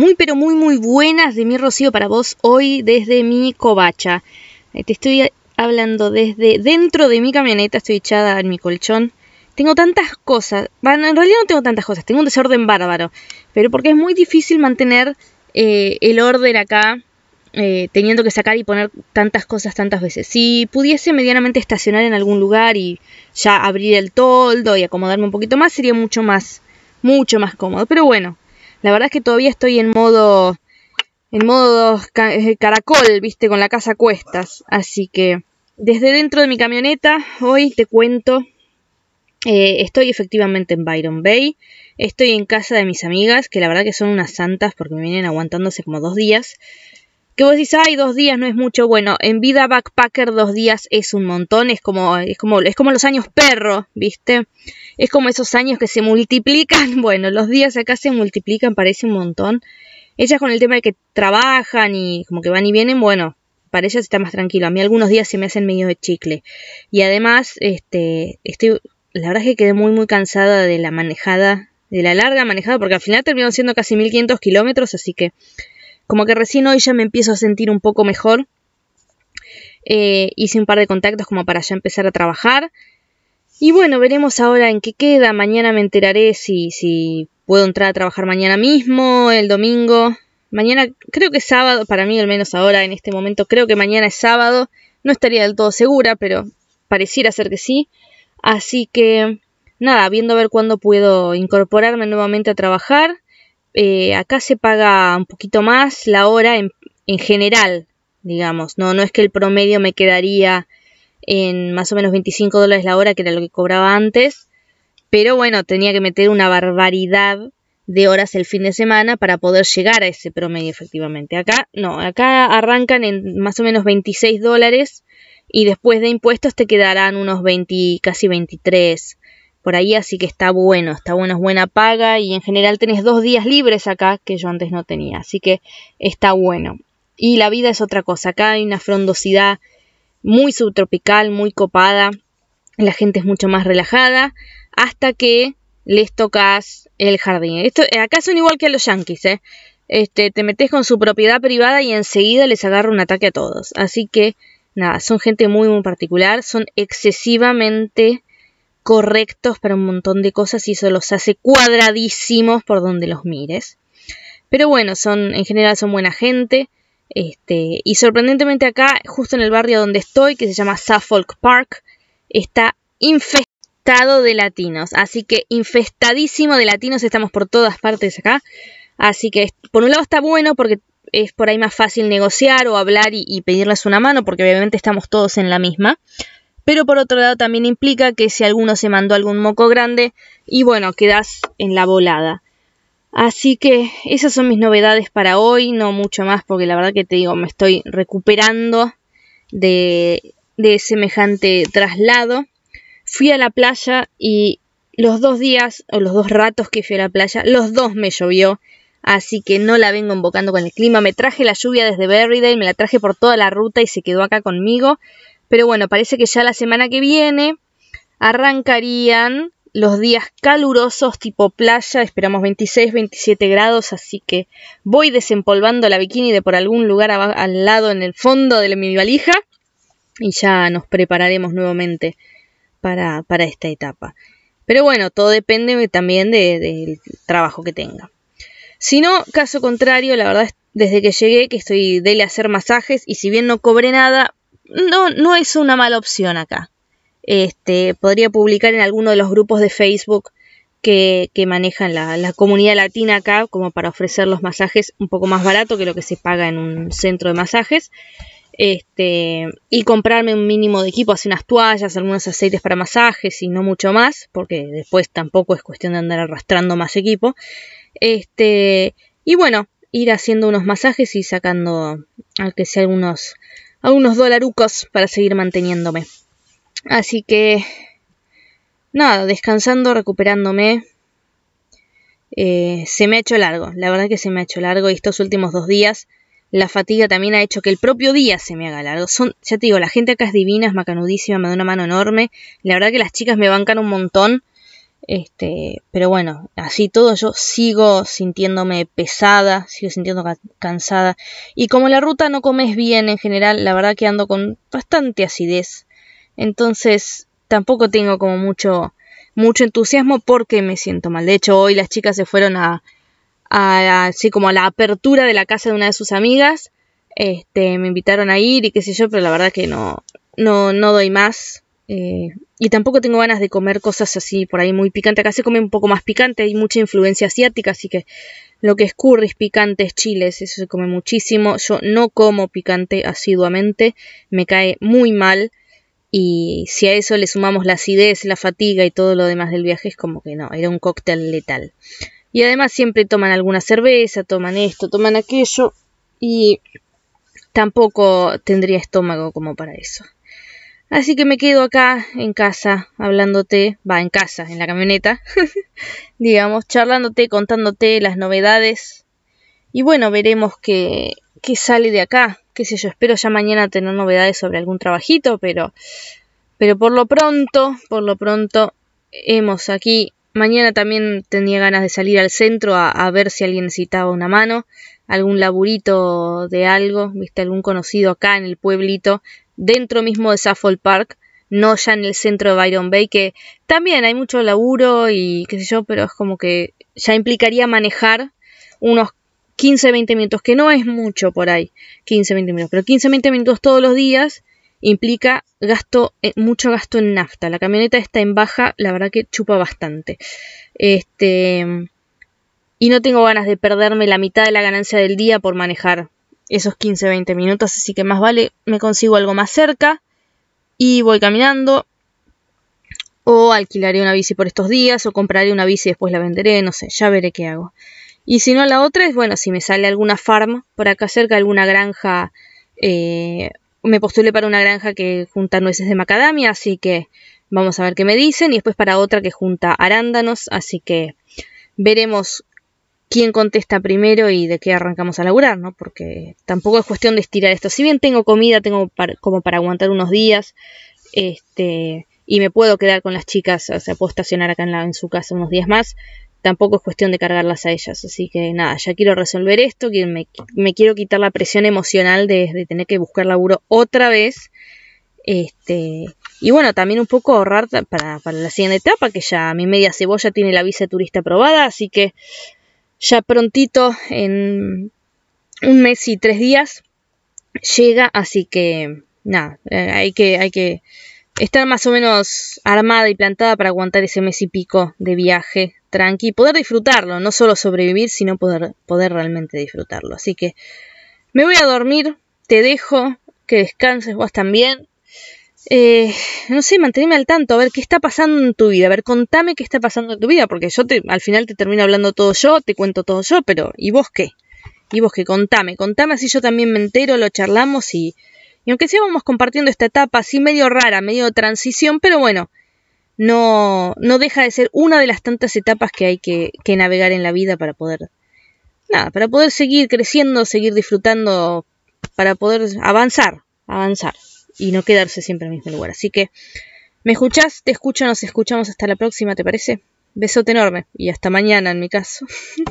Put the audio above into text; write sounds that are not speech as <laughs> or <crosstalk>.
Muy pero muy muy buenas de mi Rocío para vos hoy desde mi covacha. Eh, te estoy hablando desde dentro de mi camioneta, estoy echada en mi colchón. Tengo tantas cosas, bueno, en realidad no tengo tantas cosas, tengo un desorden bárbaro, pero porque es muy difícil mantener eh, el orden acá eh, teniendo que sacar y poner tantas cosas tantas veces. Si pudiese medianamente estacionar en algún lugar y ya abrir el toldo y acomodarme un poquito más, sería mucho más, mucho más cómodo. Pero bueno, la verdad es que todavía estoy en modo, en modo eh, caracol, viste, con la casa a cuestas. Así que desde dentro de mi camioneta, hoy te cuento, eh, estoy efectivamente en Byron Bay. Estoy en casa de mis amigas, que la verdad que son unas santas porque me vienen aguantándose como dos días que vos decís, ay, dos días no es mucho. Bueno, en vida backpacker dos días es un montón, es como, es como, es como los años perro, ¿viste? Es como esos años que se multiplican. <laughs> Bueno, los días acá se multiplican, parece un montón. Ellas con el tema de que trabajan y como que van y vienen, bueno, para ellas está más tranquilo. A mí algunos días se me hacen medio de chicle. Y además, este, estoy, la verdad es que quedé muy, muy cansada de la manejada, de la larga manejada, porque al final terminó siendo casi 1500 kilómetros, así que como que recién hoy ya me empiezo a sentir un poco mejor. Eh, hice un par de contactos como para ya empezar a trabajar. Y bueno, veremos ahora en qué queda. Mañana me enteraré si, si puedo entrar a trabajar mañana mismo, el domingo. Mañana creo que es sábado, para mí al menos ahora en este momento creo que mañana es sábado. No estaría del todo segura, pero pareciera ser que sí. Así que nada, viendo a ver cuándo puedo incorporarme nuevamente a trabajar. Eh, acá se paga un poquito más la hora en, en, general, digamos. No, no es que el promedio me quedaría en más o menos 25 dólares la hora, que era lo que cobraba antes. Pero bueno, tenía que meter una barbaridad de horas el fin de semana para poder llegar a ese promedio efectivamente. Acá no, acá arrancan en más o menos 26 dólares y después de impuestos te quedarán unos 20, casi 23 por ahí, así que está bueno, está bueno, es buena paga y en general tenés dos días libres acá que yo antes no tenía, así que está bueno. Y la vida es otra cosa, acá hay una frondosidad muy subtropical, muy copada, la gente es mucho más relajada, hasta que les tocas el jardín. Esto, acá son igual que a los yankees, ¿eh? Este, te metes con su propiedad privada y enseguida les agarra un ataque a todos. Así que, nada, son gente muy, muy particular, son excesivamente correctos para un montón de cosas y eso los hace cuadradísimos por donde los mires. Pero bueno, son en general son buena gente. Este, y sorprendentemente acá, justo en el barrio donde estoy, que se llama Suffolk Park, está infestado de latinos. Así que infestadísimo de latinos, estamos por todas partes acá. Así que por un lado está bueno porque es por ahí más fácil negociar o hablar y, y pedirles una mano, porque obviamente estamos todos en la misma pero por otro lado también implica que si alguno se mandó algún moco grande y bueno, quedas en la volada. Así que esas son mis novedades para hoy, no mucho más porque la verdad que te digo, me estoy recuperando de, semejante traslado. Fui a la playa y los dos días o los dos ratos que fui a la playa, los dos me llovió, así que no la vengo invocando con el clima. Me traje la lluvia desde Berrydale, me la traje por toda la ruta y se quedó acá conmigo. Pero bueno, parece que ya la semana que viene arrancarían los días calurosos tipo playa, esperamos 26, 27 grados, así que voy desempolvando la bikini de por algún lugar al lado en el fondo de mi valija y ya nos prepararemos nuevamente para, para esta etapa. Pero bueno, todo depende también del trabajo que tenga. Si no, caso contrario, la verdad es desde que llegué que estoy de hacer masajes y si bien no cobré nada, no, no es una mala opción acá. Este, podría publicar en alguno de los grupos de Facebook que, que manejan la, la, comunidad latina acá, como para ofrecer los masajes un poco más barato que lo que se paga en un centro de masajes. Este, y comprarme un mínimo de equipo, así unas toallas, algunos aceites para masajes y no mucho más, porque después tampoco es cuestión de andar arrastrando más equipo. Este, y bueno, ir haciendo unos masajes y sacando, aunque sea algunos a unos dolarucos para seguir manteniéndome. Así que, nada, descansando, recuperándome. Eh, se me ha hecho largo, la verdad que se me ha hecho largo y estos últimos dos días la fatiga también ha hecho que el propio día se me haga largo. Son, ya te digo, la gente acá es divina, es macanudísima, me da una mano enorme. La verdad que las chicas me bancan un montón. Este, pero bueno, así todo yo sigo sintiéndome pesada, sigo sintiendo cansada. Y como la ruta no comes bien en general, la verdad que ando con bastante acidez. Entonces tampoco tengo como mucho, mucho entusiasmo porque me siento mal. De hecho, hoy las chicas se fueron a, así como a la apertura de la casa de una de sus amigas. Este, me invitaron a ir y qué sé yo, pero la verdad que no, no, no doy más. Eh, y tampoco tengo ganas de comer cosas así por ahí muy picantes. Acá se come un poco más picante, hay mucha influencia asiática, así que lo que es curries, picantes, chiles, eso se come muchísimo. Yo no como picante asiduamente, me cae muy mal. Y si a eso le sumamos la acidez, la fatiga y todo lo demás del viaje, es como que no, era un cóctel letal. Y además siempre toman alguna cerveza, toman esto, toman aquello. Y tampoco tendría estómago como para eso. Así que me quedo acá en casa hablándote, va en casa, en la camioneta, <laughs> digamos, charlándote, contándote las novedades. Y bueno, veremos qué, qué sale de acá. Qué sé yo, espero ya mañana tener novedades sobre algún trabajito, pero, pero por lo pronto, por lo pronto, hemos aquí. Mañana también tenía ganas de salir al centro a, a ver si alguien necesitaba una mano algún laburito de algo, viste, algún conocido acá en el pueblito, dentro mismo de Suffolk Park, no ya en el centro de Byron Bay, que también hay mucho laburo y qué sé yo, pero es como que ya implicaría manejar unos 15-20 minutos, que no es mucho por ahí, 15-20 minutos, pero 15-20 minutos todos los días implica gasto, eh, mucho gasto en nafta. La camioneta está en baja, la verdad que chupa bastante. Este, y no tengo ganas de perderme la mitad de la ganancia del día por manejar esos 15-20 minutos, así que más vale me consigo algo más cerca y voy caminando o alquilaré una bici por estos días o compraré una bici y después la venderé, no sé, ya veré qué hago. Y si no, la otra es, bueno, si me sale alguna farm por acá cerca, alguna granja, eh, me postulé para una granja que junta nueces de macadamia, así que vamos a ver qué me dicen, y después para otra que junta arándanos, así que veremos quién contesta primero y de qué arrancamos a laburar, ¿no? Porque tampoco es cuestión de estirar esto. Si bien tengo comida, tengo como para aguantar unos días, este, y me puedo quedar con las chicas, o sea, puedo estacionar acá en, la, en su casa unos días más, tampoco es cuestión de cargarlas a ellas. Así que nada, ya quiero resolver esto, me, me quiero quitar la presión emocional de, tener que buscar laburo otra vez. Este, y bueno, también un poco ahorrar para, para la siguiente etapa, que ya mi media cebolla tiene la visa de turista aprobada, así que ya prontito, en un mes y tres días, llega, así que nada, eh, hay que, hay que estar más o menos armada y plantada para aguantar ese mes y pico de viaje tranqui poder disfrutarlo, no solo sobrevivir, sino poder, poder realmente disfrutarlo. Así que me voy a dormir, te dejo, que descanses vos también eh, no sé, mantenerme al tanto, a ver qué está pasando en tu vida, a ver, contame qué está pasando en tu vida, porque yo te, al final te termino hablando todo yo, te cuento todo yo, pero ¿y vos qué? ¿Y vos qué? Contame, contame así yo también me entero, lo charlamos y, y aunque sea vamos compartiendo esta etapa así medio rara, medio transición, pero bueno, no, no deja de ser una de las tantas etapas que hay que, que navegar en la vida para poder, nada, para poder seguir creciendo, seguir disfrutando, para poder avanzar, avanzar y no quedarse siempre en el mismo lugar. Así que, ¿me escuchás? Te escucho, nos escuchamos hasta la próxima, ¿te parece? Besote enorme y hasta mañana en mi caso. <laughs>